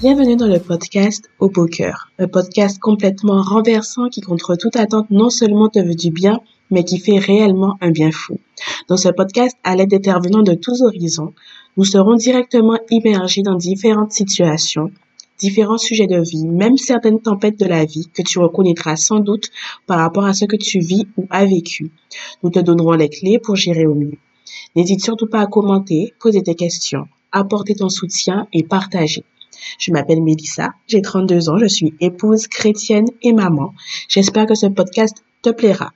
Bienvenue dans le podcast Au beau cœur, un podcast complètement renversant qui contre toute attente non seulement te veut du bien, mais qui fait réellement un bien fou. Dans ce podcast, à l'aide d'intervenants de tous horizons, nous serons directement immergés dans différentes situations, différents sujets de vie, même certaines tempêtes de la vie que tu reconnaîtras sans doute par rapport à ce que tu vis ou as vécu. Nous te donnerons les clés pour gérer au mieux. N'hésite surtout pas à commenter, poser tes questions, apporter ton soutien et partager. Je m'appelle Mélissa, j'ai 32 ans, je suis épouse chrétienne et maman. J'espère que ce podcast te plaira.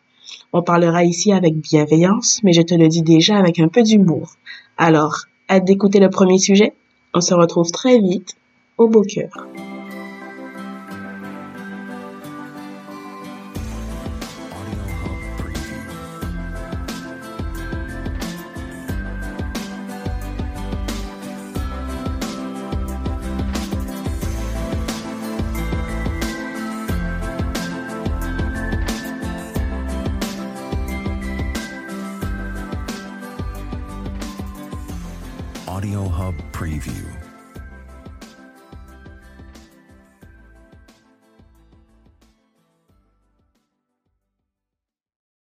On parlera ici avec bienveillance, mais je te le dis déjà avec un peu d'humour. Alors, hâte d'écouter le premier sujet? On se retrouve très vite au beau cœur. Audio Hub Preview.